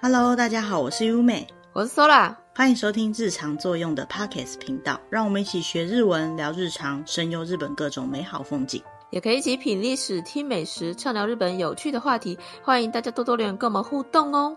Hello，大家好，我是优美，我是 Sola，欢迎收听日常作用的 Podcast 频道，让我们一起学日文，聊日常，深游日本各种美好风景，也可以一起品历史、听美食，畅聊日本有趣的话题。欢迎大家多多留言跟我们互动哦。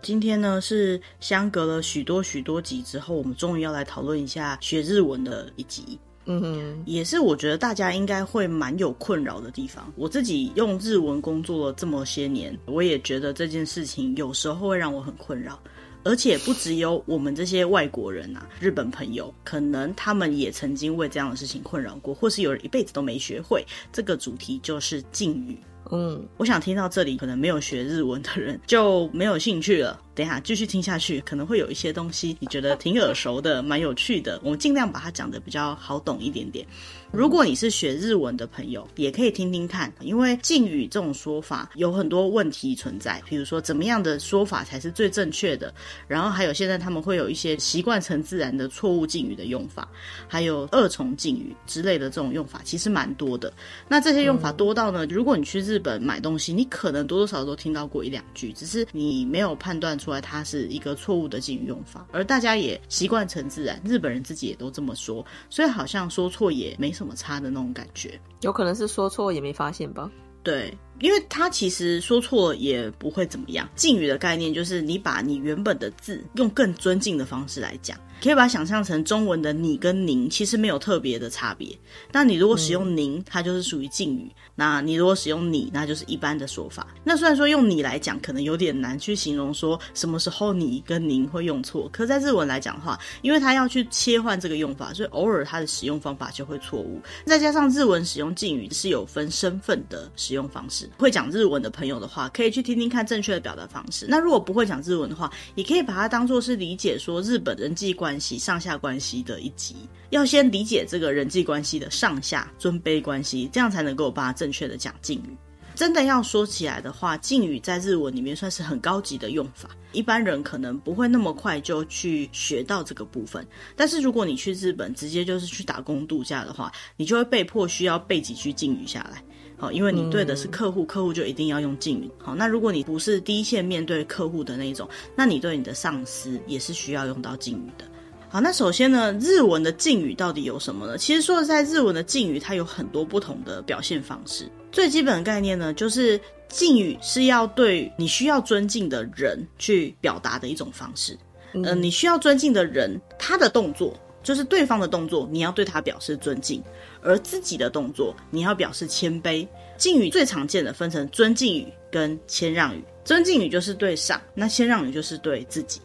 今天呢是相隔了许多许多集之后，我们终于要来讨论一下学日文的一集。嗯哼，也是我觉得大家应该会蛮有困扰的地方。我自己用日文工作了这么些年，我也觉得这件事情有时候会让我很困扰。而且不只有我们这些外国人啊，日本朋友，可能他们也曾经为这样的事情困扰过，或是有人一辈子都没学会。这个主题就是敬语。嗯，我想听到这里，可能没有学日文的人就没有兴趣了。等一下继续听下去，可能会有一些东西你觉得挺耳熟的，蛮有趣的。我们尽量把它讲得比较好懂一点点。如果你是学日文的朋友，也可以听听看，因为敬语这种说法有很多问题存在。比如说，怎么样的说法才是最正确的？然后还有现在他们会有一些习惯成自然的错误敬语的用法，还有二重敬语之类的这种用法，其实蛮多的。那这些用法多到呢，如果你去日本买东西，你可能多多少少都听到过一两句，只是你没有判断出来它是一个错误的敬语用法，而大家也习惯成自然，日本人自己也都这么说，所以好像说错也没什么。差的那种感觉，有可能是说错也没发现吧？对，因为他其实说错也不会怎么样。敬语的概念就是你把你原本的字用更尊敬的方式来讲。可以把它想象成中文的你跟您，其实没有特别的差别。那你如果使用您，它就是属于敬语；那你如果使用你，那就是一般的说法。那虽然说用你来讲，可能有点难去形容说什么时候你跟您会用错。可在日文来讲的话，因为它要去切换这个用法，所以偶尔它的使用方法就会错误。再加上日文使用敬语是有分身份的使用方式。会讲日文的朋友的话，可以去听听看正确的表达方式。那如果不会讲日文的话，也可以把它当做是理解说日本人际关系。关系上下关系的一集，要先理解这个人际关系的上下尊卑关系，这样才能够把它正确的讲敬语。真的要说起来的话，敬语在日文里面算是很高级的用法，一般人可能不会那么快就去学到这个部分。但是如果你去日本直接就是去打工度假的话，你就会被迫需要背几句敬语下来。好，因为你对的是客户，客户就一定要用敬语。好，那如果你不是第一线面对客户的那一种，那你对你的上司也是需要用到敬语的。好，那首先呢，日文的敬语到底有什么呢？其实说实在，日文的敬语它有很多不同的表现方式。最基本的概念呢，就是敬语是要对你需要尊敬的人去表达的一种方式。嗯、呃，你需要尊敬的人，他的动作就是对方的动作，你要对他表示尊敬；而自己的动作，你要表示谦卑。敬语最常见的分成尊敬语跟谦让语。尊敬语就是对上，那谦让语就是对自己。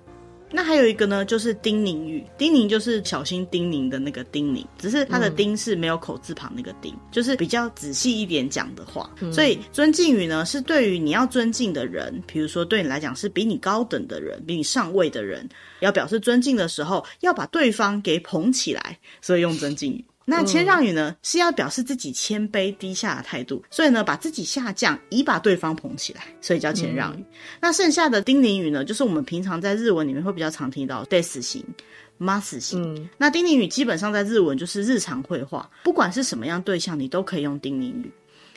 那还有一个呢，就是叮咛语。叮咛就是小心叮咛的那个叮咛，只是它的叮是没有口字旁那个叮，嗯、就是比较仔细一点讲的话。嗯、所以尊敬语呢，是对于你要尊敬的人，比如说对你来讲是比你高等的人，比你上位的人，要表示尊敬的时候，要把对方给捧起来，所以用尊敬语。那谦让语呢，是要表示自己谦卑低下的态度，所以呢，把自己下降，以把对方捧起来，所以叫谦让语。嗯、那剩下的叮咛语呢，就是我们平常在日文里面会比较常听到です型、ます型。嗯、那叮咛语基本上在日文就是日常会话，不管是什么样对象，你都可以用叮咛语。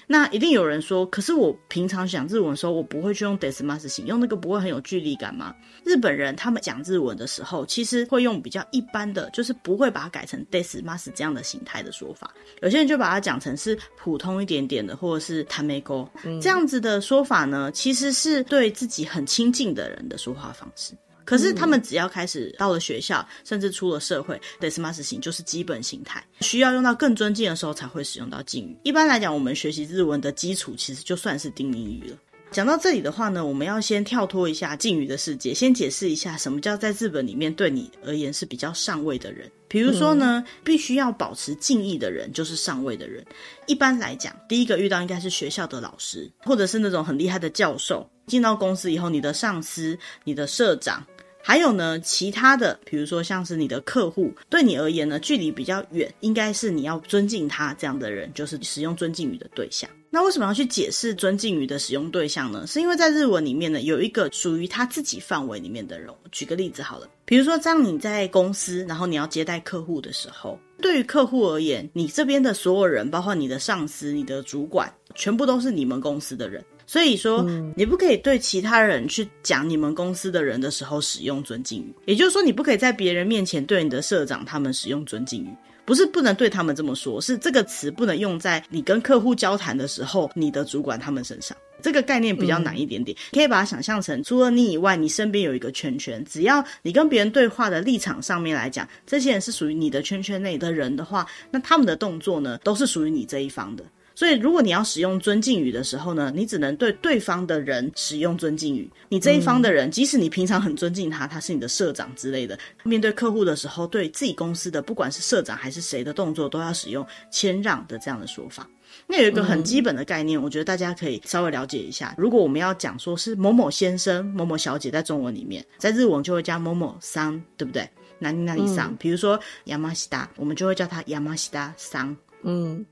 那一定有人说，可是我平常讲日文的时候，我不会去用ですます型，用那个不会很有距离感吗？日本人他们讲日文的时候，其实会用比较一般的，就是不会把它改成ですます这样的形态的说法。有些人就把它讲成是普通一点点的，或者是ため语这样子的说法呢，其实是对自己很亲近的人的说话方式。 可是他们只要开始到了学校，甚至出了社会，ですます型就是基本形态，需要用到更尊敬的时候才会使用到敬语。一般来讲，我们学习日文的基础其实就算是叮咛语了。讲到这里的话呢，我们要先跳脱一下敬语的世界，先解释一下什么叫在日本里面对你而言是比较上位的人。比如说呢，嗯、必须要保持敬意的人就是上位的人。一般来讲，第一个遇到应该是学校的老师，或者是那种很厉害的教授。进到公司以后，你的上司、你的社长。 还有呢，其他的，比如说像是你的客户，对你而言呢，距离比较远，应该是你要尊敬他这样的人，就是使用尊敬语的对象。那为什么要去解释尊敬语的使用对象呢？是因为在日文里面呢，有一个属于他自己范围里面的人。举个例子好了，比如说当你在公司，然后你要接待客户的时候，对于客户而言，你这边的所有人，包括你的上司、你的主管，全部都是你们公司的人。所以说，你不可以对其他人去讲你们公司的人的时候使用尊敬语，也就是说，你不可以在别人面前对你的社长他们使用尊敬语。不是不能对他们这么说，是这个词不能用在你跟客户交谈的时候，你的主管他们身上。这个概念比较难一点点，嗯、可以把它想象成，除了你以外，你身边有一个圈圈，只要你跟别人对话的立场上面来讲，这些人是属于你的圈圈内的人的话，那他们的动作呢，都是属于你这一方的。所以，如果你要使用尊敬语的时候呢，你只能对对方的人使用尊敬语。你这一方的人，嗯、即使你平常很尊敬他，他是你的社长之类的，面对客户的时候，对自己公司的不管是社长还是谁的动作，都要使用谦让的这样的说法。那有一个很基本的概念，嗯、我觉得大家可以稍微了解一下。如果我们要讲说是某某先生、某某小姐，在中文里面，在日文就会加某某桑，对不对？哪里哪里桑？比如说亚麻西达，我们就会叫他亚麻西达桑。嗯。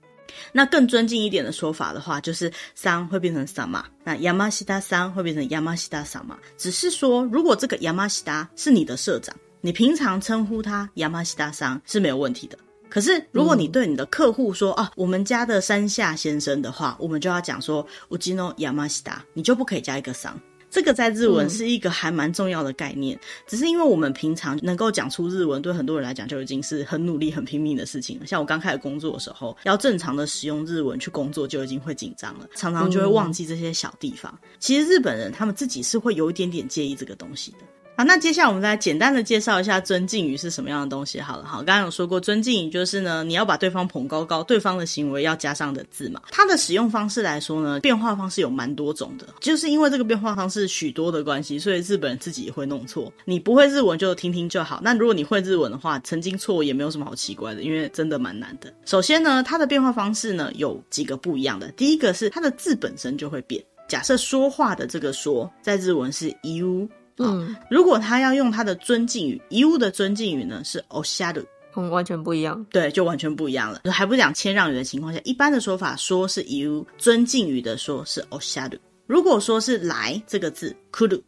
那更尊敬一点的说法的话，就是桑会变成萨玛，那亚麻西达桑会变成亚麻西达萨玛。只是说，如果这个亚麻西达是你的社长，你平常称呼他亚麻西达桑是没有问题的。可是，如果你对你的客户说、嗯、啊，我们家的山下先生的话，我们就要讲说うちの亚麻西达，你就不可以加一个桑。 这个在日文是一个还蛮重要的概念，嗯、只是因为我们平常能够讲出日文，对很多人来讲就已经是很努力、很拼命的事情了。像我刚开始工作的时候，要正常的使用日文去工作，就已经会紧张了，常常就会忘记这些小地方。嗯、其实日本人他们自己是会有一点点介意这个东西的。好，那接下来我们再简单的介绍一下尊敬语是什么样的东西。好了，好，刚刚有说过，尊敬语就是呢，你要把对方捧高高，对方的行为要加上的字嘛。它的使用方式来说呢，变化方式有蛮多种的，就是因为这个变化方式许多的关系，所以日本人自己也会弄错。你不会日文就听听就好。那如果你会日文的话，曾经错也没有什么好奇怪的，因为真的蛮难的。首先呢，它的变化方式呢有几个不一样的。第一个是它的字本身就会变。假设说话的这个说，在日文是 u。嗯，如果他要用他的尊敬语，遗物的尊敬语呢是おっしゃる，嗯，完全不一样，对，就完全不一样了。还不讲谦让语的情况下，一般的说法说是遗物，尊敬语的说是おっしゃる。如果说是来这个字，来る，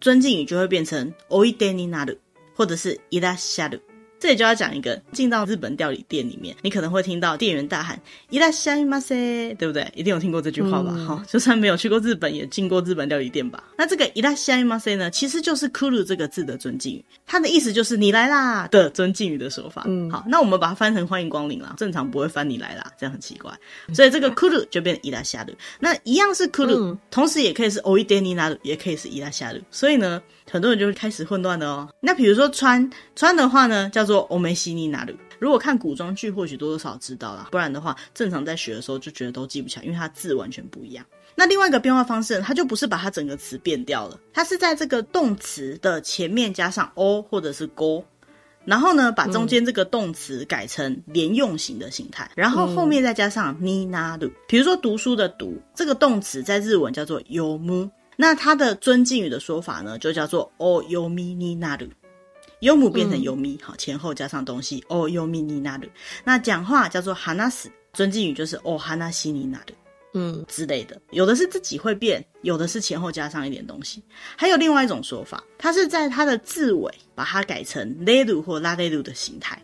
尊敬语就会变成おいでになる，或者是いらっしゃる。 这里就要讲一个，进到日本料理店里面，你可能会听到店员大喊“いらっしゃいませ”，对不对？一定有听过这句话吧？哈、嗯，就算没有去过日本，也进过日本料理店吧？那这个“いらっしゃいませ”呢，其实就是“来る”这个字的尊敬语，它的意思就是“你来啦”的尊敬语的说法。嗯，好，那我们把它翻成“欢迎光临”啦，正常不会翻“你来啦”，这样很奇怪。所以这个“来る”就变成“いらっしゃる”。那一样是“来る”，嗯，同时也可以是“おいでになる”，也可以是“いらっしゃる”。所以呢， 很多人就会开始混乱的哦。那比如说穿穿的话呢，叫做“お召しに”。如果看古装剧，或许多多少少知道啦，不然的话，正常在学的时候就觉得都记不起来，因为它字完全不一样。那另外一个变化方式，它就不是把它整个词变掉了，它是在这个动词的前面加上 o 或者是 go，然后呢，把中间这个动词改成连用型的形态，然后后面再加上になる。比如说读书的读，这个动词在日文叫做読む， 那它的尊敬语的说法呢，就叫做お読みになる。优姆变成优咪，好，前后加上东西，哦，优咪尼那鲁。那讲话叫做哈纳斯，尊敬语就是哦哈纳西尼那鲁，嗯之类的。有的是自己会变，有的是前后加上一点东西。还有另外一种说法，它是在它的字尾把它改成雷鲁或拉雷鲁的形态。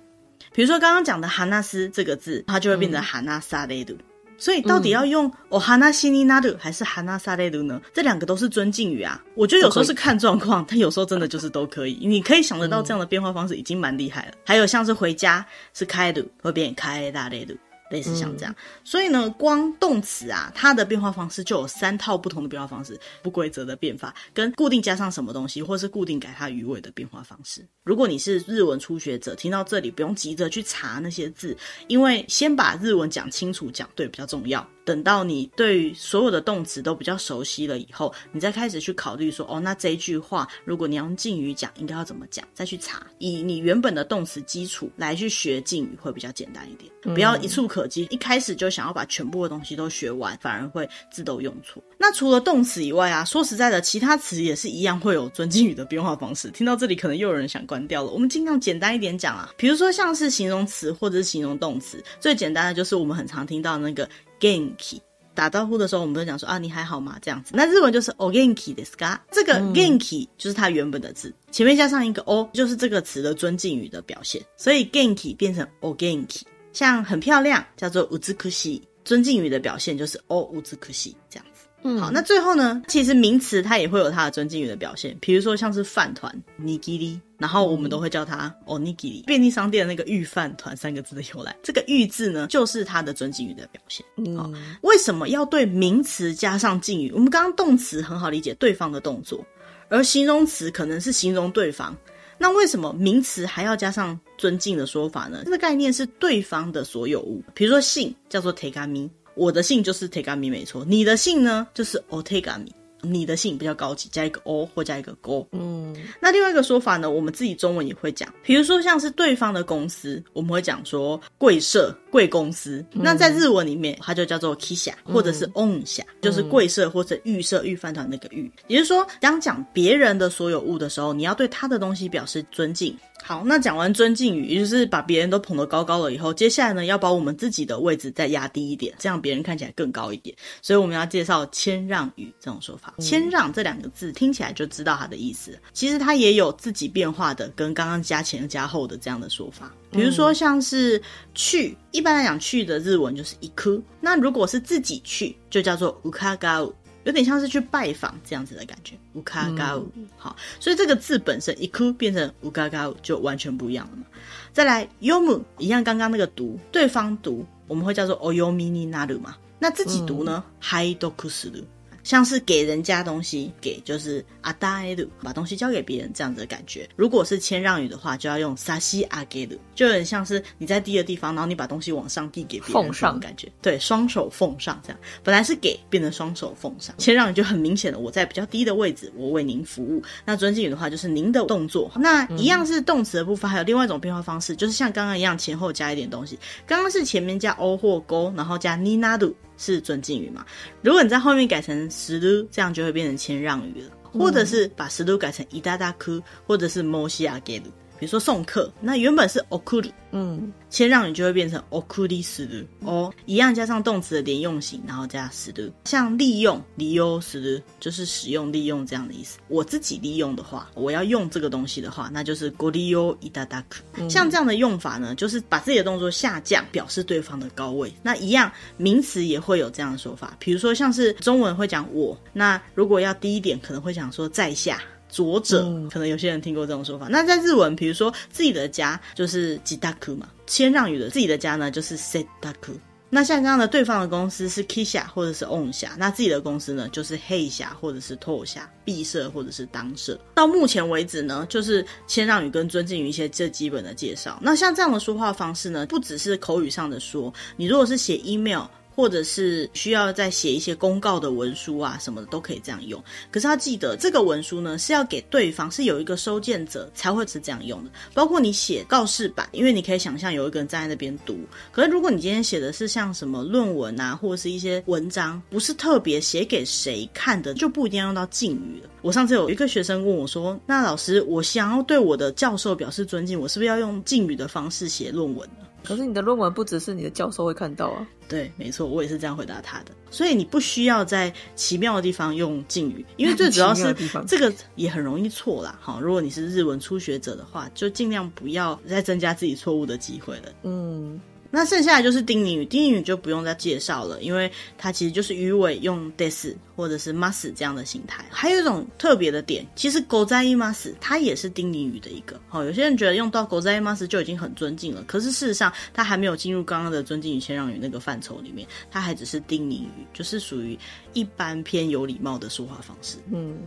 比如说刚刚讲的哈纳斯这个字，它就会变成哈纳萨雷鲁。 所以到底要用お话しになる还是话される呢？这两个都是尊敬语啊。我觉得有时候是看状况，但有时候真的就是都可以。你可以想得到这样的变化方式已经蛮厉害了。还有像是回家是帰る，会变帰られる。 类似像这样，嗯、所以呢，光动词啊，它的变化方式就有三套不同的变化方式，不规则的变法，跟固定加上什么东西，或是固定改它语尾的变化方式。如果你是日文初学者，听到这里不用急着去查那些字，因为先把日文讲清楚、讲对比较重要。等到你对所有的动词都比较熟悉了以后，你再开始去考虑说，哦，那这一句话如果你要用敬语讲，应该要怎么讲？再去查，以你原本的动词基础来去学敬语会比较简单一点，不要一触可及，一开始就想要把全部的东西都学完，反而会自动用错。那除了动词以外啊，说实在的，其他词也是一样会有尊敬语的变化方式。听到这里，可能又有人想关掉了。我们尽量简单一点讲啊，比如说像是形容词或者是形容动词，最简单的就是我们很常听到那个。Genki 打招呼的时候，我们都讲说啊，你还好吗？这样子。那日文就是 O Genki ですか？这个 Genki 就是它原本的字，前面加上一个 O，就是这个词的尊敬语的表现。所以 Genki 变成 O Genki， 像很漂亮叫做うつくしい，尊敬语的表现就是 O うつくしい这样子。 嗯，好，那最后呢，其实名词它也会有它的尊敬语的表现，比如说像是饭团 nigiri，然后我们都会叫它 onigiri。便利商店的那个御饭团三个字的由来，这个御字呢，就是它的尊敬语的表现。嗯，为什么要对名词加上敬语？我们刚刚动词很好理解，对方的动作，而形容词可能是形容对方。 那为什么名词还要加上尊敬的说法呢？这个概念是对方的所有物，比如说姓叫做 tegami，我的姓就是 tegami 没错，你的姓呢就是 otegami。你的姓比较高级，加一个 o 或加一个 go。嗯，那另外一个说法呢，我们自己中文也会讲，比如说像是对方的公司，我们会讲说贵社、贵公司。嗯、那在日文里面，它就叫做 kisha，或者是 onsha，、嗯、就是贵社或者御社、御饭团那个御。也就是说，当讲别人的所有物的时候，你要对他的东西表示尊敬。好，那讲完尊敬语，也就是把别人都捧得高高了以后，接下来呢，要把我们自己的位置再压低一点，这样别人看起来更高一点。所以我们要介绍谦让语这种说法。谦让这两个字听起来就知道它的意思，其实它也有自己变化的，跟刚刚加前加后的这样的说法。比如说像是去，一般来讲去的日文就是行く，那如果是自己去，就叫做うかがう。 有点像是去拜访这样子的感觉，うかがう。好，所以这个字本身行く变成うかがう就完全不一样了嘛。再来読む一样，刚刚那个读，对方读我们会叫做お読みになる嘛，那自己读呢，拝読する。 像是给人家东西，给就是あたえる，把东西交给别人这样子的感觉。如果是谦让语的话，就要用さしあげる，就有点像是你在低的地方，然后你把东西往上递给别人，奉上感觉。对，双手奉上这样，本来是给，变成双手奉上。谦让语就很明显的，我在比较低的位置，我为您服务。那尊敬语的话，就是您的动作。那一样是动词的部分，还有另外一种变化方式，就是像刚刚一样，前后加一点东西。刚刚是前面加 o 或 go，然后加になる。 是尊敬语嘛？如果你在后面改成する，这样就会变成谦让语了。或者是把する改成いただく，或者是申し上げる。 比如说送客，那原本是送る，嗯，谦让语就会变成送りする哦，一样加上动词的连用型，然后加する。像利用、利用する，就是使用、利用这样的意思。我自己利用的话，我要用这个东西的话，那就是ご利用いただく。像这样的用法呢，就是把自己的动作下降，表示对方的高位。那一样名词也会有这样的说法，比如说像是中文会讲我，那如果要低一点，可能会讲说在下。 佐者，可能有些人听过这种说法。嗯、那在日文，比如说自己的家就是自宅嘛，谦让语的自己的家呢就是セタク。那像这样的对方的公司是 kisha 或者是 onsha，那自己的公司呢就是ヘイシャ或者是トシャ，闭社或者是当社。到目前为止呢，就是谦让语跟尊敬语一些最基本的介绍。那像这样的说话方式呢，不只是口语上的说，你如果是写 email。 或者是需要再写一些公告的文书啊，什么的都可以这样用。可是要记得，这个文书呢是要给对方，是有一个收件者才会是这样用的。包括你写告示板，因为你可以想象有一个人站在那边读。可是如果你今天写的是像什么论文啊，或者是一些文章，不是特别写给谁看的，就不一定要用到敬语了。我上次有一个学生问我说：“那老师，我想要对我的教授表示尊敬，我是不是要用敬语的方式写论文呢？”可是你的论文不只是你的教授会看到啊。对，没错，我也是这样回答他的。所以你不需要在奇妙的地方用敬语，因为最主要是这个也很容易错啦。好，如果你是日文初学者的话，就尽量不要再增加自己错误的机会了。嗯。那剩下来就是丁宁语，丁宁语就不用再介绍了，因为它其实就是鱼尾用 des 或者是 mas 这样的形态。还有一种特别的点，其实ございます它也是丁宁语的一个。好，有些人觉得用到ございます就已经很尊敬了，可是事实上它还没有进入刚刚的尊敬语、谦让语那个范畴里面，它还只是丁宁语，就是属于一般偏有礼貌的说话方式。嗯。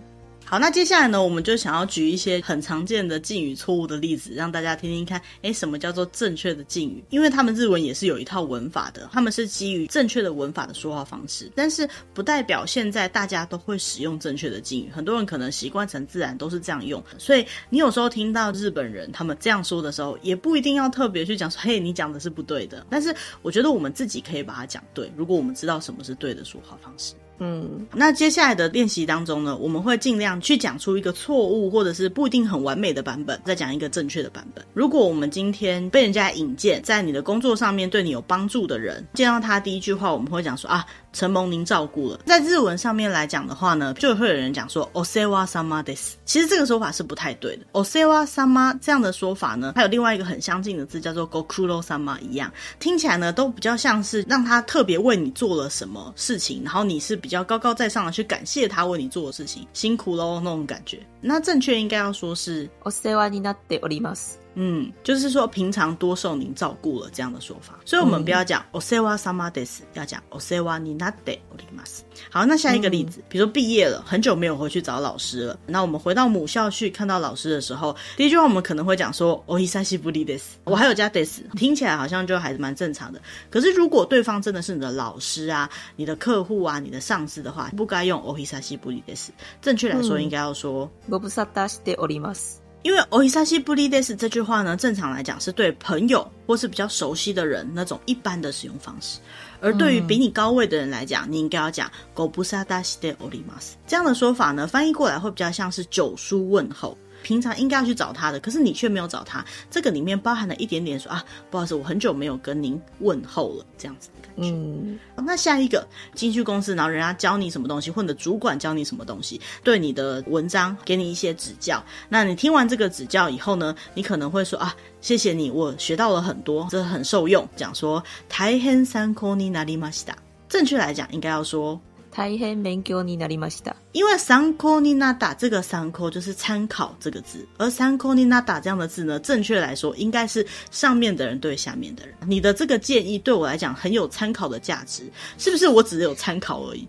好，那接下来呢，我们就想要举一些很常见的敬语错误的例子，让大家听听看，诶，什么叫做正确的敬语？因为他们日文也是有一套文法的，他们是基于正确的文法的说话方式，但是不代表现在大家都会使用正确的敬语。很多人可能习惯成自然都是这样用，所以你有时候听到日本人他们这样说的时候，也不一定要特别去讲说，嘿，你讲的是不对的。但是我觉得我们自己可以把它讲对，如果我们知道什么是对的说话方式。嗯，那接下来的练习当中呢，我们会尽量去讲出一个错误或者是不一定很完美的版本，再讲一个正确的版本。如果我们今天被人家引荐，在你的工作上面对你有帮助的人，见到他第一句话，我们会讲说啊。承蒙您照顾了，在日文上面来讲的话呢，就会有人讲说お世话様です。其实这个说法是不太对的。お世话様这样的说法呢，还有另外一个很相近的字叫做ご苦労様一样，听起来呢都比较像是让他特别为你做了什么事情，然后你是比 较高高在上的去感谢他为你做的事情，辛苦喽那种感觉。那正确应该要说是お世话になっております。 嗯，就是说平常多受您照顾了这样的说法，所以我们不要讲お世话様です，要讲お世话になっております。好，那下一个例子，嗯、比如说毕业了，很久没有回去找老师了，那我们回到母校去看到老师的时候，第一句话我们可能会讲说お久しぶりです，我还有加 des，听起来好像就还是蛮正常的。可是如果对方真的是你的老师啊、你的客户啊、你的上司的话，不该用お久しぶりです，正确来说应该要说ご无沙汰しております。 因为“お久しぶりです”这句话呢，正常来讲是对朋友或是比较熟悉的人那种一般的使用方式，而对于比你高位的人来讲，嗯、你应该要讲“ご无沙汰しております”。这样的说法呢，翻译过来会比较像是久疏问候。 平常应该要去找他的，可是你却没有找他，这个里面包含了一点点说啊，不好意思，我很久没有跟您问候了，这样子的感觉。嗯，那下一个进去公司，然后人家教你什么东西，或者主管教你什么东西，对你的文章给你一些指教。那你听完这个指教以后呢，你可能会说啊，谢谢你，我学到了很多，这很受用。讲说大変参考になりました。正确来讲，应该要说。 大変勉强になりました。因为参考になった这个参考就是参考这个字，而参考になった这样的字呢，正确来说应该是上面的人对下面的人。你的这个建议对我来讲很有参考的价值，是不是？我只有参考而已。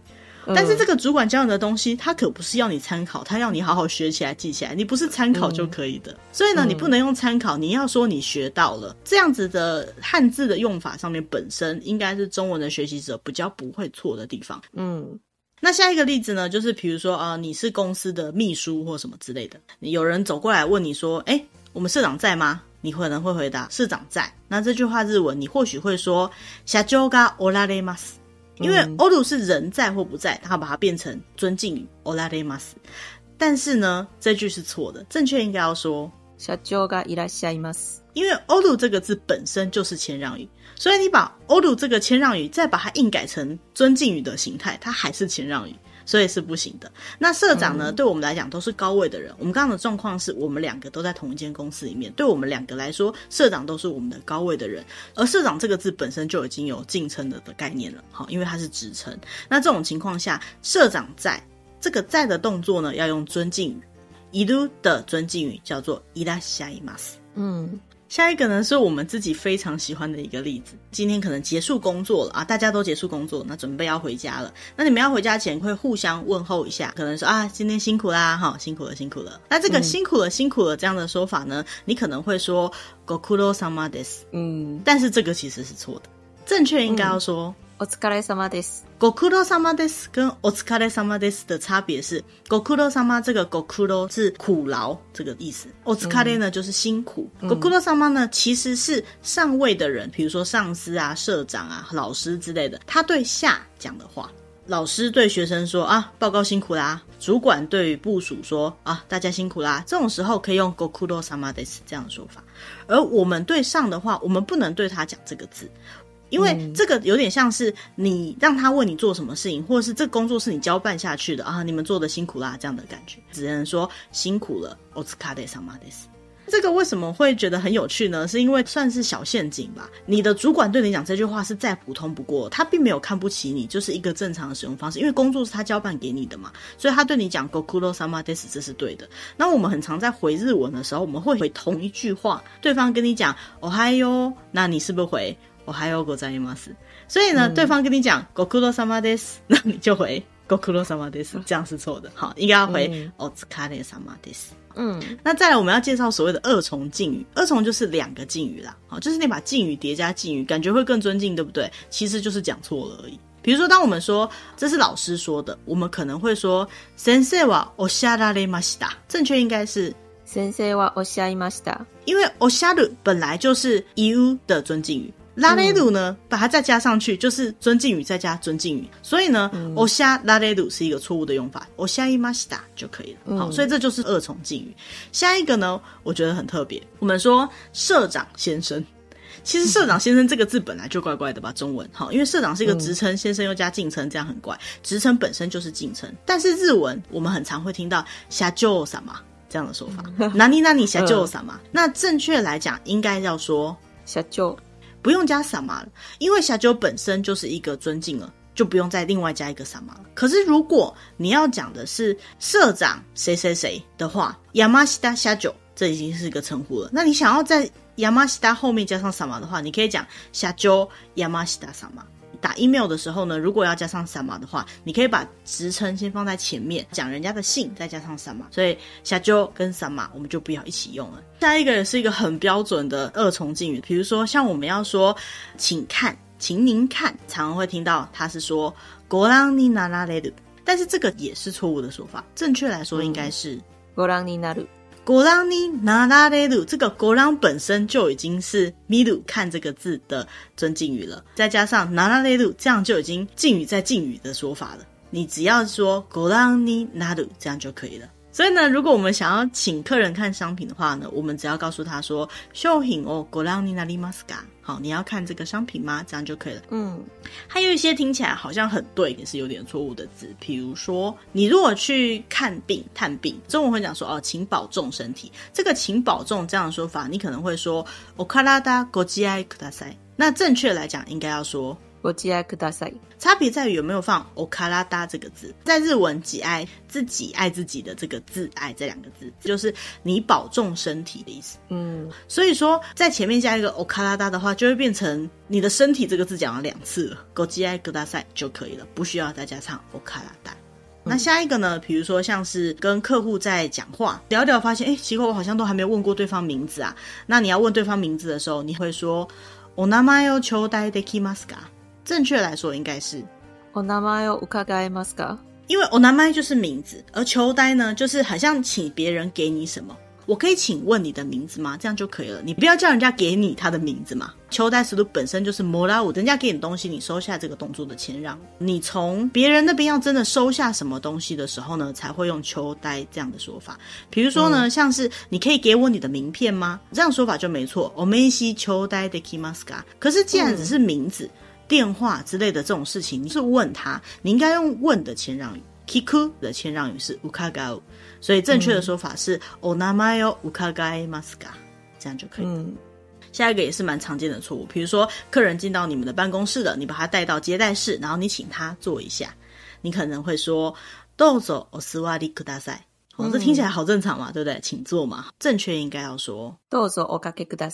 但是这个主管教你的东西，他可不是要你参考，他要你好好学起来、记起来。你不是参考就可以的，嗯、所以呢，你不能用参考，你要说你学到了。这样子的汉字的用法上面，本身应该是中文的学习者比较不会错的地方。嗯，那下一个例子呢，就是比如说啊、呃，你是公司的秘书或什么之类的，有人走过来问你说：“哎，我们社长在吗？”你可能会回答：“社长在。”那这句话日文你或许会说：“社长がおられます。” 因为おる是人在或不在，他把它变成尊敬语おられます。但是呢，这句是错的，正确应该要说社长がいらっしゃいます。因为おる这个字本身就是谦让语，所以你把おる这个谦让语再把它硬改成尊敬语的形态，它还是谦让语。 所以是不行的。那社长呢？嗯、对我们来讲都是高位的人。我们刚刚的状况是我们两个都在同一间公司里面，对我们两个来说，社长都是我们的高位的人。而社长这个字本身就已经有敬称的的概念了，好，因为它是职称。那这种情况下，社长在这个在的动作呢，要用尊敬语，いる的尊敬语叫做いらっしゃいます。嗯。 下一个呢，是我们自己非常喜欢的一个例子。今天可能结束工作了啊，大家都结束工作，那准备要回家了。那你们要回家前会互相问候一下，可能说啊，今天辛苦啦，哈，辛苦了，辛苦了。那这个辛苦了，辛苦了这样的说法呢，你可能会说ご苦労様です，嗯，但是这个其实是错的，正确应该要说。嗯 お疲れ様です。ご苦労様です跟お疲れ様です的差别是，ご苦労様这个ご苦劳是苦劳这个意思，お疲れ呢就是辛苦。ご苦劳様呢其实是上位的人，比如说上司啊、社长啊、老师之类的，他对下讲的话。老师对学生说啊，报告辛苦啦。主管对于部属说啊，大家辛苦啦。这种时候可以用ご苦労様です这样的说法。而我们对上的话，我们不能对他讲这个字。 因为这个有点像是你让他为你做什么事情，或者是这个工作是你交办下去的啊，你们做的辛苦啦，这样的感觉，只能说辛苦了。お疲れ様です。这个为什么会觉得很有趣呢？是因为算是小陷阱吧。你的主管对你讲这句话是再普通不过，他并没有看不起你，就是一个正常的使用方式。因为工作是他交办给你的嘛，所以他对你讲ご苦労様です，这是对的。那我们很常在回日文的时候，我们会回同一句话，对方跟你讲おはよう，那你是不是回？ おはようございます。所以呢，嗯、对方跟你讲ご苦労様です，那你就回ご苦劳様です，这样是错的。好，应该要回お疲れ様です。嗯，那再来我们要介绍所谓的二重敬语，二重就是两个敬语啦。好，就是你把敬语叠加敬语，感觉会更尊敬，对不对？其实就是讲错了而已。比如说，当我们说这是老师说的，我们可能会说先生はおっしゃられました，正确应该是先生はおっしゃいました，因为おっしゃる本来就是言う的尊敬语。 拉雷鲁呢，把它再加上去就是尊敬语再加尊敬语，所以呢，おしゃ拉雷鲁是一个错误的用法，おしゃいました就可以了。好，所以这就是二重敬语。下一个呢，我觉得很特别。我们说社长先生，其实社长先生这个字本来就怪怪的吧？中文好，因为社长是一个职称，先生又加敬称，这样很怪。职称本身就是敬称，但是日文我们很常会听到社长様这样的说法，哪里哪里社长様。那正确来讲，应该要说社长。 不用加什么了，因为社长本身就是一个尊敬了，就不用再另外加一个什么了。可是如果你要讲的是社长谁谁谁的话，亚麻西达下九，这已经是一个称呼了。那你想要在亚麻西达后面加上什么的话，你可以讲下九亚麻西达什么。打 email 的时候呢，如果要加上 sama 的话，你可以把职称先放在前面，讲人家的姓，再加上 sama。所以下周跟 sama 我们就不要一起用了。下一个也是一个很标准的二重敬语，比如说像我们要说请看，请您看，常常会听到他是说ご覧になられる，但是这个也是错误的说法，正确来说应该是ご覧になる。 ご覧になられる，这个ご覧本身就已经是见る看这个字的尊敬语了，再加上なられる，这样就已经敬语在敬语的说法了。你只要说ご覧になる，这样就可以了。 所以呢，如果我们想要请客人看商品的话呢，我们只要告诉他说商品をご覧になりますか？好，你要看这个商品吗？这样就可以了。嗯，还有一些听起来好像很对，也是有点错误的字，比如说你如果去看病、探病，中文会讲说哦，请保重身体。这个请保重这样的说法，你可能会说お体ご自爱ください。那正确来讲，应该要说。 我吉爱ください，差别在于有没有放お体这个字，在日文“己爱”自己爱自己的这个自爱这两个字，就是你保重身体的意思。嗯，所以说在前面加一个お体的话，就会变成你的身体这个字讲了两次了，ご自爱ください就可以了，不需要再加上お体。那下一个呢？比如说像是跟客户在讲话聊聊，发现哎，奇怪，我好像都还没有问过对方名字啊。那你要问对方名字的时候，你会说お名前を顶戴できますか？ 正确来说应该是お名前を伺えますか？因为お名前就是名字，而顶戴呢，就是好像请别人给你什么。我可以请问你的名字吗？这样就可以了。你不要叫人家给你他的名字嘛。顶戴する本身就是もらう，人家给你东西，你收下这个动作的谦让。你从别人那边要真的收下什么东西的时候呢，才会用顶戴这样的说法。比如说呢，嗯、像是你可以给我你的名片吗？这样说法就没错。お名刺顶戴できますか？可是既然只是名字。嗯 电话之类的这种事情，你是问他，你应该用问的谦让语。Kiku 的谦让语是うかがう，所以正确的说法是お名前を伺えますか？这样就可以。嗯，下一个也是蛮常见的错误，比如说客人进到你们的办公室了，你把他带到接待室，然后你请他坐一下，你可能会说どうぞお座りください。哦，这听起来好正常嘛，对不对？请坐嘛。正确应该要说どうぞおかけくだ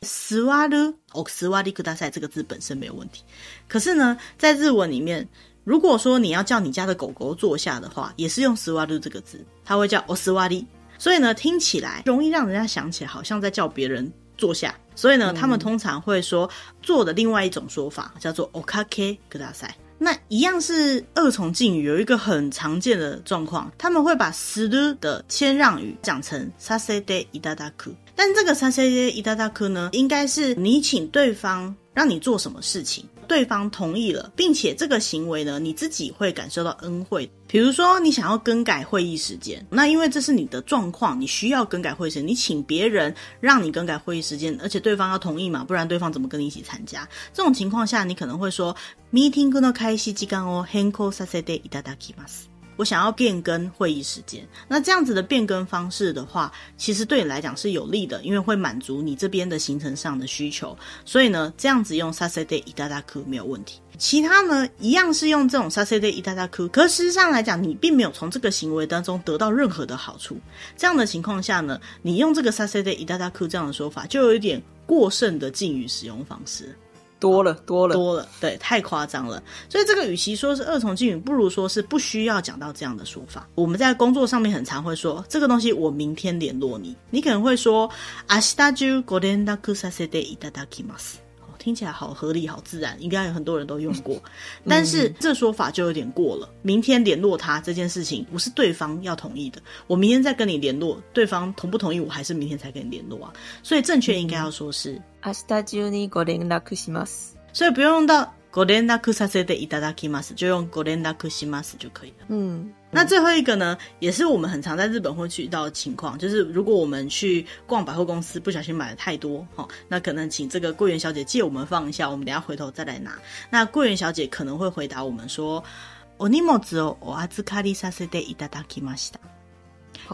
さい。座る哦，座りください这个字本身没有问题，可是呢，在日文里面，如果说你要叫你家的狗狗坐下的话，也是用座る这个字，它会叫お座り，所以呢，听起来容易让人家想起来好像在叫别人坐下，所以呢，嗯、他们通常会说坐的另外一种说法叫做おかけください。 那一样是二重敬语，有一个很常见的状况，他们会把する的谦让语讲成させていただく。但这个させていただく呢，应该是你请对方 让你做什么事情，对方同意了，并且这个行为呢，你自己会感受到恩惠。比如说，你想要更改会议时间，那因为这是你的状况，你需要更改会议时间，你请别人让你更改会议时间，而且对方要同意嘛，不然对方怎么跟你一起参加？这种情况下，你可能会说，meeting の开始时间を変更させていただきます。 我想要变更会议时间，那这样子的变更方式的话，其实对你来讲是有利的，因为会满足你这边的行程上的需求。所以呢，这样子用させていただく没有问题。其他呢，一样是用这种させていただく，可事实上来讲，你并没有从这个行为当中得到任何的好处。这样的情况下呢，你用这个させていただく这样的说法，就有一点过剩的敬语使用方式。 多了，多了，多了，对，太夸张了。所以这个与其说是二重敬语，不如说是不需要讲到这样的说法。我们在工作上面很常会说这个东西，我明天联络你。你可能会说明日中ご连络させていただきます。 哦，听起来好合理，好自然，应该有很多人都用过。但是这说法就有点过了。明天联络他这件事情，不是对方要同意的。我明天再跟你联络，对方同不同意，我还是明天才跟你联络啊。所以正确应该要说是。嗯明日中にご连络します。所以不用用到ご连络させていただきます，就用ご连络します就可以了。嗯， 那最后一个呢，也是我们很常在日本会去到的情况，就是如果我们去逛百货公司，不小心买了太多，齁，那可能请这个柜员小姐借我们放一下，我们等下回头再来拿。那柜员小姐可能会回答我们说：“お荷物をお预かりさせていただきました。”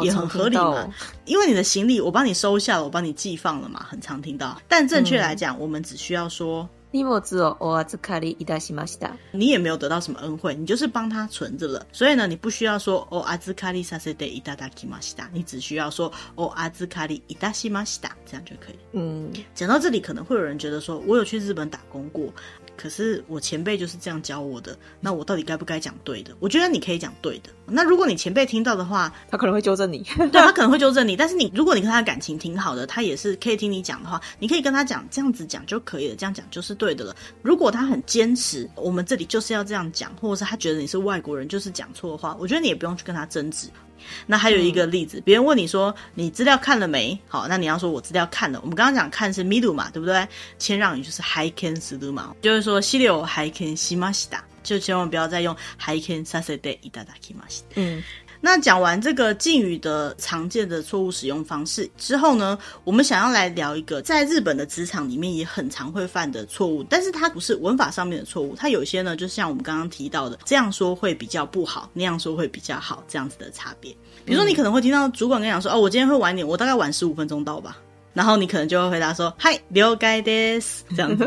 也很合理嘛，哦、因为你的行李我帮你收下了，我帮你寄放了嘛，很常听到。但正确来讲，嗯、我们只需要说， 荷物をお预かりいたしました。你也没有得到什么恩惠，你就是帮他存着了。所以呢，你不需要说お预かりさせていただきました，你只需要说お预かりいたしました，这样就可以。嗯，讲到这里，可能会有人觉得说，我有去日本打工过，可是我前辈就是这样教我的，那我到底该不该讲对的？我觉得你可以讲对的。那如果你前辈听到的话，他可能会纠正你，对，他可能会纠正你。但是你，如果你跟他的感情挺好的，他也是可以听你讲的话，你可以跟他讲，这样子讲就可以了，这样讲就是对的了。如果他很坚持，我们这里就是要这样讲，或者是他觉得你是外国人，就是讲错的话，我觉得你也不用去跟他争执。那还有一个例子，别人问你说你资料看了没？好，那你要说我资料看了。我们刚刚讲看是见る嘛，对不对？谦让语就是拝见する嘛，就是说资料拝见しました，就千万不要再用拝见させていただきました。嗯。 那讲完这个敬语的常见的错误使用方式之后呢，我们想要来聊一个在日本的职场里面也很常会犯的错误，但是它不是文法上面的错误，它有些呢，就像我们刚刚提到的，这样说会比较不好，那样说会比较好，这样子的差别。比如说，你可能会听到主管跟你讲说：“哦，我今天会晚点，我大概晚十五分钟到吧。”然后你可能就会回答说：“嗨，了解です。”这样子。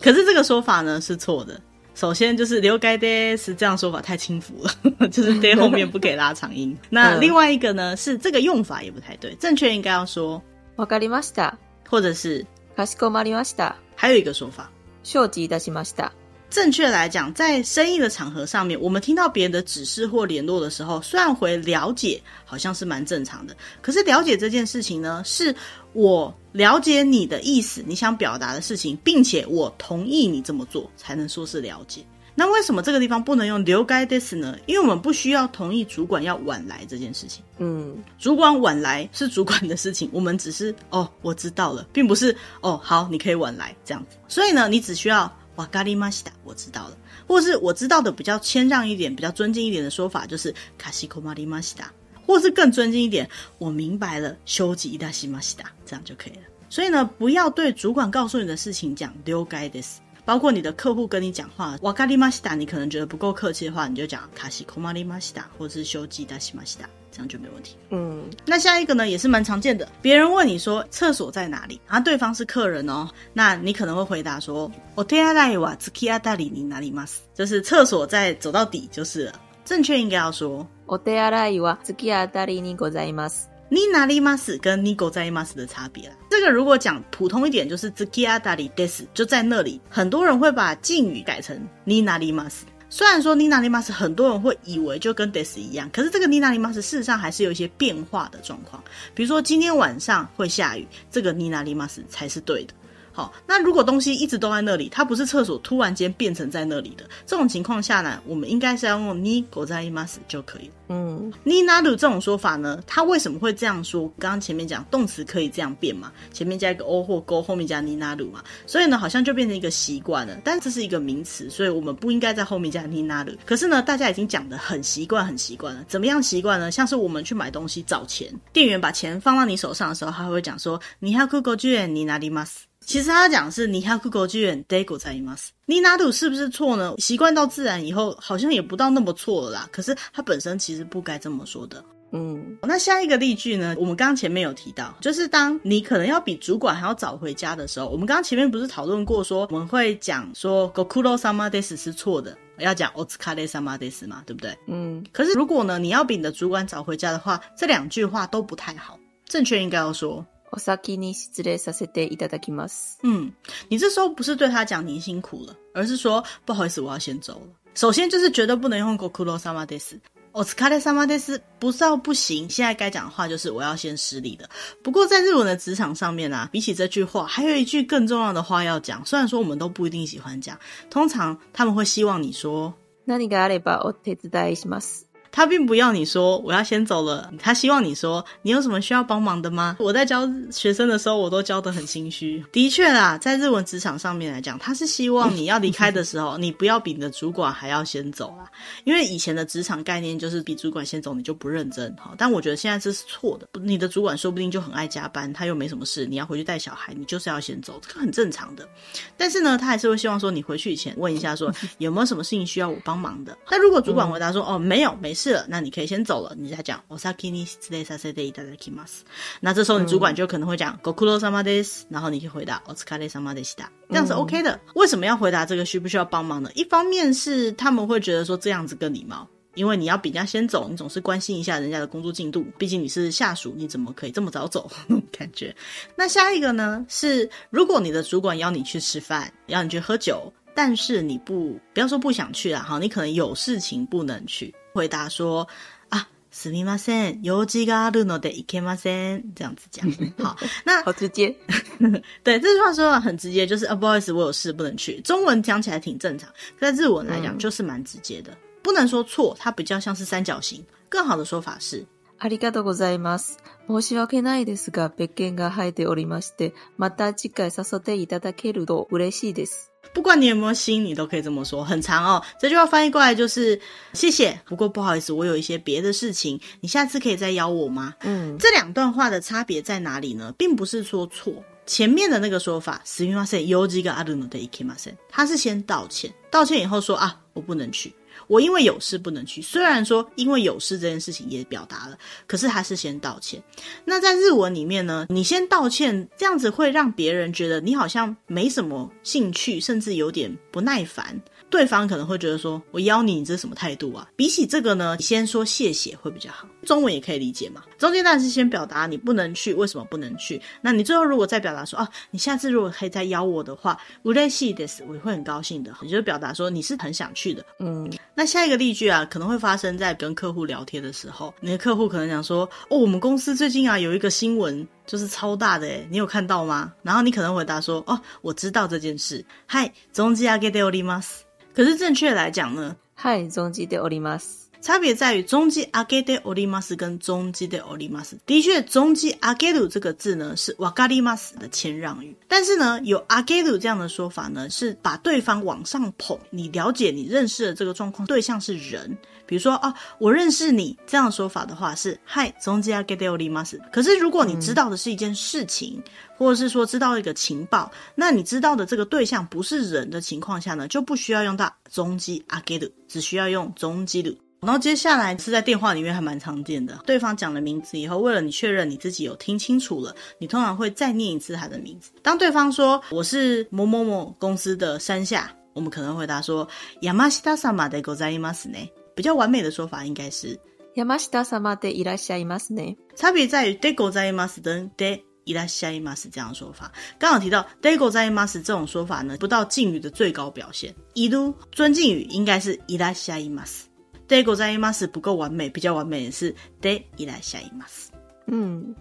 可是这个说法呢是错的。首先就是了解です这样说法太轻浮了，就是在后面不可以拉长音。那另外一个呢是这个用法也不太对，正确应该要说わかりました，或者是かしこまりました。还有一个说法，承知いたしました。正确来讲，在生意的场合上面，我们听到别人的指示或联络的时候，虽然回了解好像是蛮正常的，可是了解这件事情呢，是 我了解你的意思，你想表达的事情，并且我同意你这么做，才能说是了解。那为什么这个地方不能用了解です呢？因为我们不需要同意主管要晚来这件事情。嗯，主管晚来是主管的事情，我们只是哦，我知道了，并不是哦，好，你可以晚来这样子。所以呢，你只需要。わかりました，我知道了，或是我知道的比较谦让一点、比较尊敬一点的说法，就是かしこまりました， 或是更尊敬一点，我明白了，承知いたしました，这样就可以了。所以呢，不要对主管告诉你的事情讲了解です，包括你的客户跟你讲话，わかりました，你可能觉得不够客气的话，你就讲かしこまりました，或是承知いたしました。这样就没问题。嗯，那下一个呢，也是蛮常见的。别人问你说厕所在哪里，然后对方是客人哦，那你可能会回答说，お手洗いは突き当たりになります，就是厕所在走到底就是了。 正确应该要说，お手洗いは突き当たりにございます。になります跟にございます的差别啦。这个如果讲普通一点，就是突き当たりです，就在那里。很多人会把敬语改成になります。虽然说になります很多人会以为就跟 des 一样，可是这个になります事实上还是有一些变化的状况。比如说今天晚上会下雨，这个になります才是对的。 好，那如果东西一直都在那里，它不是厕所突然间变成在那里的这种情况下呢，我们应该是要用にございます就可以了。嗯，になる这种说法呢，它为什么会这样说？刚刚前面讲动词可以这样变嘛，前面加一个 o 或 go，后面加になる嘛，所以呢，好像就变成一个习惯了。但这是一个名词，所以我们不应该在后面加になる。可是呢，大家已经讲得很习惯，很习惯了。怎么样习惯呢？像是我们去买东西找钱，店员把钱放到你手上的时候，他会讲说に百五十円になります。 其实他讲是に百五十円でございます。になる是不是错呢？习惯到自然以后，好像也不到那么错了啦。可是它本身其实不该这么说的。嗯，那下一个例句呢？我们刚刚前面有提到，就是当你可能要比主管还要早回家的时候，我们刚刚前面不是讨论过说，我们会讲说ご苦労様です是错的，要讲お疲れ様です嘛，对不对？嗯。可是如果呢，你要比你的主管早回家的话，这两句话都不太好。正确应该要说。 お先に失礼させていただきます。嗯，你这时候不是对他讲你辛苦了，而是说不好意思，我要先走了。首先就是绝对不能用ご苦労様です。お疲れ様です不是到不行，现在该讲的话就是我要先失礼的。不过在日文的职场上面啊，比起这句话，还有一句更重要的话要讲。虽然说我们都不一定喜欢讲，通常他们会希望你说何があればお手伝いします。 他并不要你说我要先走了，他希望你说你有什么需要帮忙的吗？我在教学生的时候，我都教得很心虚。的确啦，在日文职场上面来讲，他是希望你要离开的时候，你不要比你的主管还要先走啦。因为以前的职场概念就是比主管先走，你就不认真。好，但我觉得现在这是错的。你的主管说不定就很爱加班，他又没什么事，你要回去带小孩，你就是要先走，这个很正常的。但是呢，他还是会希望说你回去以前问一下说有没有什么事情需要我帮忙的。但如果主管回答说哦没有没事。事了，那你可以先走了。你再讲お先に失礼させていただきます。那这时候你主管就可能会讲ご苦労様です，然后你可以回答お疲れ様でした，这样是 OK 的。为什么要回答这个需不需要帮忙呢？一方面是他们会觉得说这样子更礼貌。因为你要比人家先走，你总是关心一下人家的工作进度，毕竟你是下属，你怎么可以这么早走？那种感觉。那下一个呢？是如果你的主管邀你去吃饭，邀你去喝酒， 但是你不不要说不想去啦，好，你可能有事情不能去。回答说啊，すみません、用事があるので行けません，这样子讲。好，那好直接。对，这句话说的很直接，就是啊，不好意思，我有事不能去。中文讲起来挺正常，在日文来讲就是蛮直接的。嗯不能说错，它比较像是三角形。更好的说法是，ありがとうございます。申し訳ないですが、别件が入っておりまして、また次回诱っていただけると嬉しいです。 不管你有没有心，你都可以这么说，很长哦。这句话翻译过来就是谢谢，不过不好意思，我有一些别的事情，你下次可以再邀我吗？嗯，这两段话的差别在哪里呢？并不是说错，前面的那个说法，すみません、用事があるので行けません，他是先道歉，道歉以后说啊，我不能去。 我因为有事不能去，虽然说因为有事这件事情也表达了，可是他是先道歉。那在日文里面呢，你先道歉，这样子会让别人觉得你好像没什么兴趣，甚至有点不耐烦。对方可能会觉得说：“我邀你，你这什么态度啊？”比起这个呢，你先说谢谢会比较好。中文也可以理解嘛。中间当然是先表达你不能去，为什么不能去？那你最后如果再表达说：“啊，你下次如果可以再邀我的话，嬉しいです，我会很高兴的。”你就表达说你是很想去的。嗯。那下一个例句啊，可能会发生在跟客户聊天的时候，你的客户可能讲说：“哦，我们公司最近啊有一个新闻，就是超大的诶，你有看到吗？”然后你可能回答说：“哦，我知道这件事。”はい、存じ上げております。可是正确来讲呢？はい、存じております。 差别在于存じ上げております跟存じております。的确，存じ上げる这个字呢是わかります的谦让语，但是呢，有上げる这样的说法呢，是把对方往上捧。你了解、你认识的这个状况，对象是人。比如说啊，我认识你这样的说法的话是はい、存じ上げております。可是如果你知道的是一件事情，嗯、或者是说知道一个情报，那你知道的这个对象不是人的情况下呢，就不需要用到存じ上げる，只需要用存じる。 然后接下来是在电话里面还蛮常见的，对方讲了名字以后，为了你确认你自己有听清楚了，你通常会再念一次他的名字。当对方说我是某某某公司的山下，我们可能回答说山下様でございますね。比较完美的说法应该是山下様でいらっしゃいますね。差别在于でございます跟でいらっしゃいます这样的说法。刚好提到でございます这种说法呢，不到敬语的最高表现。いる尊敬语应该是いらっしゃいます。 でございます不够完美，比较完美的是でいらっしゃいます。嗯，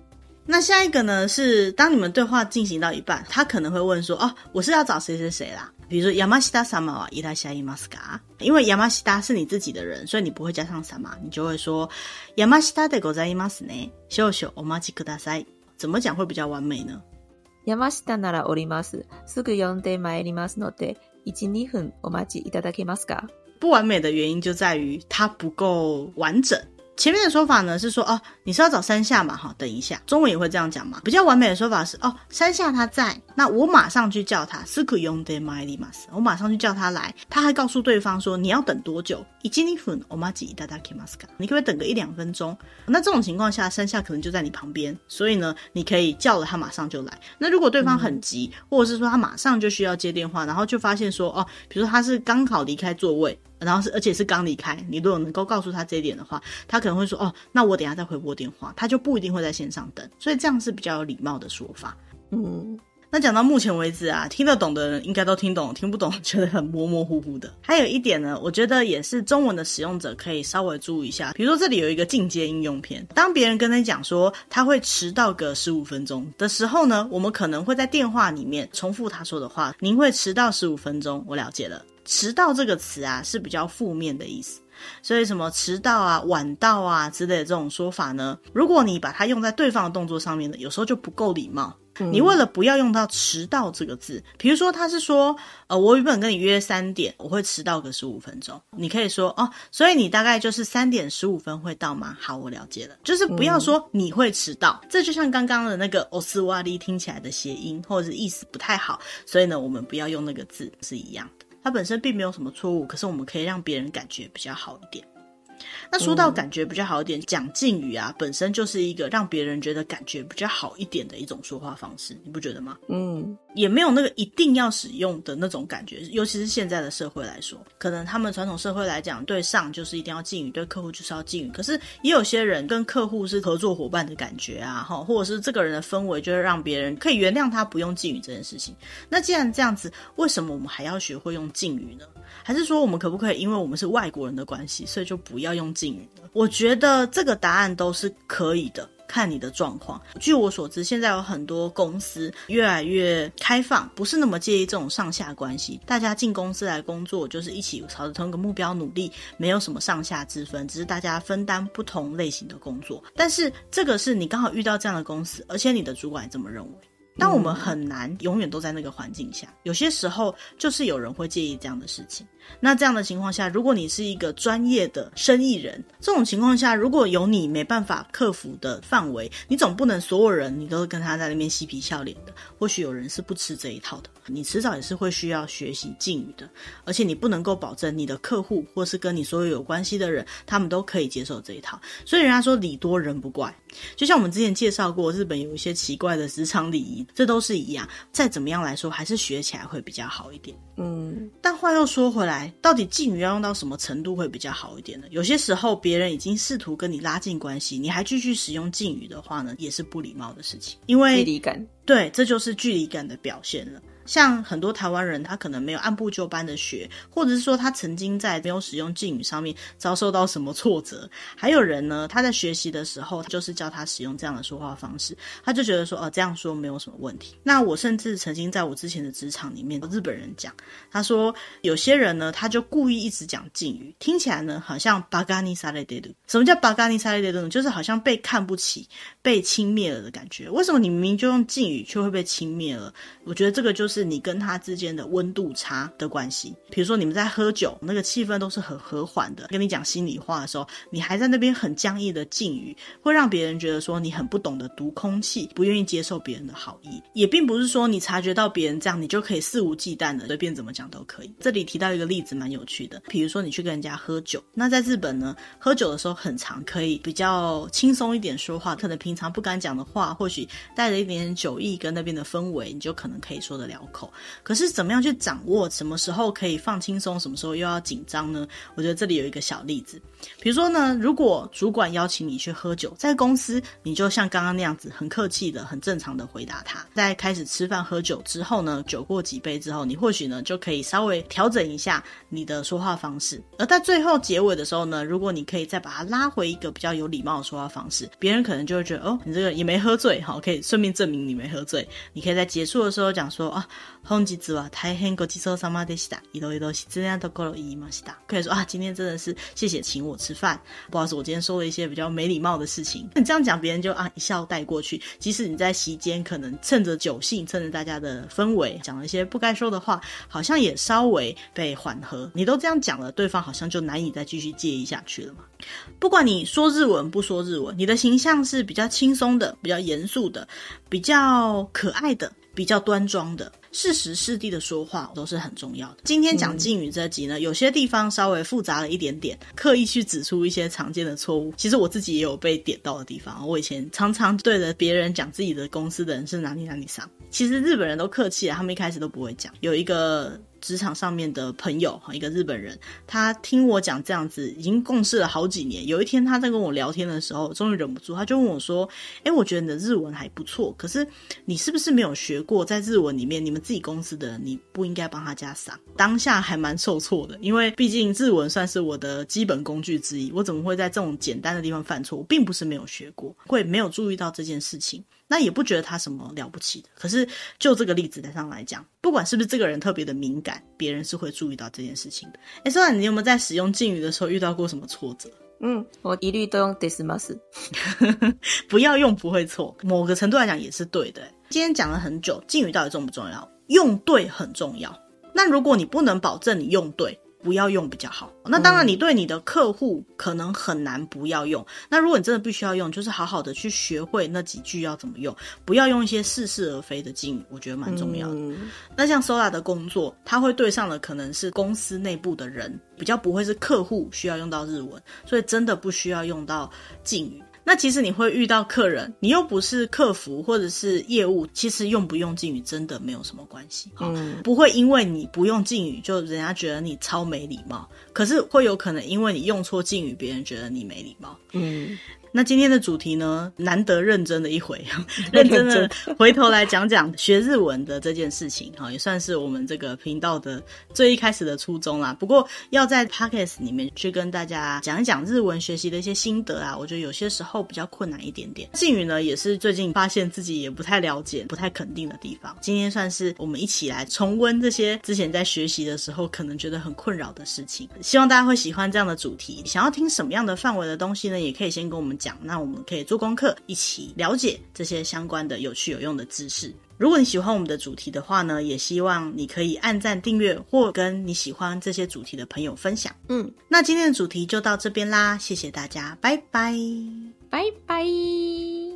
那下一个呢是当你们对话进行到一半，他可能会问说：“哦，我是要找谁谁谁啦？”比如说山下様はいらっしゃいますか？因为山下是你自己的人，所以你不会加上様，你就会说山下でございますね。少々お待ちください。怎么讲会比较完美呢？山下ならおります。すぐ呼んでまいりますので、一、二分お待ちいただけますか？ 不完美的原因就在于它不够完整。前面的说法呢是说哦，你是要找山下嘛？好，等一下，中文也会这样讲嘛。比较完美的说法是哦，山下他在，那我马上去叫他。すぐ呼んでまいります。我马上去叫他来。他还告诉对方说，你要等多久？一、二分お待ちいただけますか？你可不可以等个一两分钟？那这种情况下，山下可能就在你旁边，所以呢，你可以叫了他马上就来。那如果对方很急，嗯、或者是说他马上就需要接电话，然后就发现说哦，比如说他是刚好离开座位。 然后是，而且是刚离开。你如果能够告诉他这一点的话，他可能会说：“哦，那我等下再回拨电话。”他就不一定会在线上等。所以这样是比较有礼貌的说法。嗯，那讲到目前为止啊，听得懂的人应该都听懂，听不懂觉得很模模糊糊的。还有一点呢，我觉得也是中文的使用者可以稍微注意一下。比如说这里有一个进阶应用篇，当别人跟你讲说他会迟到个十五分钟的时候呢，我们可能会在电话里面重复他说的话：“您会迟到十五分钟。”我了解了。迟到这个词啊，是比较负面的意思，所以什么迟到啊、晚到啊之类的这种说法呢，如果你把它用在对方的动作上面呢，有时候就不够礼貌。嗯、你为了不要用到迟到这个字，比如说他是说，呃，我原本跟你约三点，我会迟到个十五分钟，你可以说哦，所以你大概就是三点十五分会到吗？好，我了解了，就是不要说你会迟到，嗯、这就像刚刚的那个おすわり听起来的谐音或者是意思不太好，所以呢，我们不要用那个字是一样的。 它本身并没有什么错误，可是我们可以让别人感觉比较好一点。那说到感觉比较好一点，讲敬语啊，本身就是一个让别人觉得感觉比较好一点的一种说话方式，你不觉得吗？嗯，也没有那个一定要使用的那种感觉，尤其是现在的社会来说，可能他们传统社会来讲，对上就是一定要敬语，对客户就是要敬语。可是也有些人跟客户是合作伙伴的感觉啊，哈，或者是这个人的氛围就是让别人可以原谅他不用敬语这件事情。那既然这样子，为什么我们还要学会用敬语呢？还是说我们可不可以，因为我们是外国人的关系，所以就不要用敬语？我觉得这个答案都是可以的，看你的状况。据我所知，现在有很多公司越来越开放，不是那么介意这种上下关系。大家进公司来工作，就是一起朝着同一个目标努力，没有什么上下之分，只是大家分担不同类型的工作。但是这个是你刚好遇到这样的公司，而且你的主管也这么认为。但我们很难永远都在那个环境下，有些时候就是有人会介意这样的事情。那这样的情况下，如果你是一个专业的生意人，这种情况下，如果有你没办法克服的范围，你总不能所有人你都跟他在那边嬉皮笑脸的。或许有人是不吃这一套的，你迟早也是会需要学习敬语的。而且你不能够保证你的客户或是跟你所有有关系的人，他们都可以接受这一套。所以人家说礼多人不怪，就像我们之前介绍过，日本有一些奇怪的职场礼仪，这都是一样。再怎么样来说，还是学起来会比较好一点。嗯，但话又说回来。到底敬语要用到什么程度会比较好一点呢？有些时候别人已经试图跟你拉近关系，你还继续使用敬语的话呢，也是不礼貌的事情。因为距离感，对，这就是距离感的表现了。像很多台湾人，他可能没有按部就班的学，或者是说他曾经在没有使用敬语上面遭受到什么挫折。还有人呢，他在学习的时候，就是教他使用这样的说话方式，他就觉得说，哦，这样说没有什么问题。那我甚至曾经在我之前的职场里面，日本人讲，他说有些人呢，他就故意一直讲敬语，听起来呢，好像巴嘎尼萨雷德鲁。什么叫巴嘎尼萨雷德鲁？就是好像被看不起、被轻蔑了的感觉。为什么你明明就用敬语，却会被轻蔑了？我觉得这个就是。是你跟他之间的温度差的关系。比如说你们在喝酒，那个气氛都是很和缓的，跟你讲心里话的时候，你还在那边很僵硬的敬语，会让别人觉得说你很不懂得读空气，不愿意接受别人的好意。也并不是说你察觉到别人这样，你就可以肆无忌惮的随便怎么讲都可以。这里提到一个例子蛮有趣的，比如说你去跟人家喝酒，那在日本呢，喝酒的时候很常可以比较轻松一点说话，可能平常不敢讲的话，或许带着一点点酒意跟那边的氛围，你就可能可以说得了口，可是怎么样去掌握什么时候可以放轻松，什么时候又要紧张呢？我觉得这里有一个小例子，比如说呢，如果主管邀请你去喝酒，在公司你就像刚刚那样子，很客气的、很正常的回答他。在开始吃饭喝酒之后呢，酒过几杯之后，你或许呢就可以稍微调整一下你的说话方式。而在最后结尾的时候呢，如果你可以再把它拉回一个比较有礼貌的说话方式，别人可能就会觉得哦，你这个也没喝醉，好，可以顺便证明你没喝醉。你可以在结束的时候讲说啊。本日は大変ごちそうさまでした。いろいろ失礼なところ言いました。可以说啊，今天真的是谢谢请我吃饭。不好意思，我今天说了一些比较没礼貌的事情。你这样讲，别人就啊一笑带过去。即使你在席间可能趁着酒兴，趁着大家的氛围，讲了一些不该说的话，好像也稍微被缓和。你都这样讲了，对方好像就难以再继续介意下去了嘛。不管你说日文不说日文，你的形象是比较轻松的、比较严肃的、比较可爱的、 比较端庄的。适时适地的说话都是很重要的。今天讲敬语这集呢，有些地方稍微复杂了一点点，刻意去指出一些常见的错误。其实我自己也有被点到的地方。我以前常常对着别人讲自己的公司的人是哪里哪里上，其实日本人都客气啊，他们一开始都不会讲。有一个。职场上面的朋友，一个日本人，他听我讲这样子，已经共事了好几年。有一天他在跟我聊天的时候，终于忍不住，他就问我说：“诶，我觉得你的日文还不错，可是你是不是没有学过？在日文里面，你们自己公司的人，你不应该帮他加上。”当下还蛮受挫的，因为毕竟日文算是我的基本工具之一，我怎么会在这种简单的地方犯错？我并不是没有学过，会没有注意到这件事情。那也不觉得他什么了不起的，可是就这个例子上来讲，不管是不是这个人特别的敏感，别人是会注意到这件事情的。哎，说完你有没有在使用敬语的时候遇到过什么挫折？嗯，我一律都用ですます，不要用不会错，某个程度来讲也是对的。今天讲了很久，敬语到底重不重要？用对很重要。那如果你不能保证你用对， 不要用比较好。那当然，你对你的客户可能很难不要用。那如果你真的必须要用，就是好好的去学会那几句要怎么用，不要用一些似是而非的敬语，我觉得蛮重要的。嗯、那像 Sola 的工作，他会对上的可能是公司内部的人，比较不会是客户需要用到日文，所以真的不需要用到敬语。那其实你会遇到客人，你又不是客服或者是业务，其实用不用敬语真的没有什么关系，嗯，不会因为你不用敬语就人家觉得你超没礼貌，可是会有可能因为你用错敬语，别人觉得你没礼貌，嗯。那今天的主题呢，难得认真的一回，认真的回头来讲讲学日文的这件事情，哈，也算是我们这个频道的最一开始的初衷啦。不过要在 Podcast 里面去跟大家讲一讲日文学习的一些心得啊，我觉得有些时候比较困难一点点。敬语呢，也是最近发现自己也不太了解、不太肯定的地方。今天算是我们一起来重温这些之前在学习的时候可能觉得很困扰的事情。希望大家会喜欢这样的主题。想要听什么样的范围的东西呢？也可以先跟我们讲，那我们可以做功课，一起了解这些相关的有趣有用的知识。如果你喜欢我们的主题的话呢，也希望你可以按赞、订阅或跟你喜欢这些主题的朋友分享。嗯，那今天的主题就到这边啦，谢谢大家，拜拜，拜拜。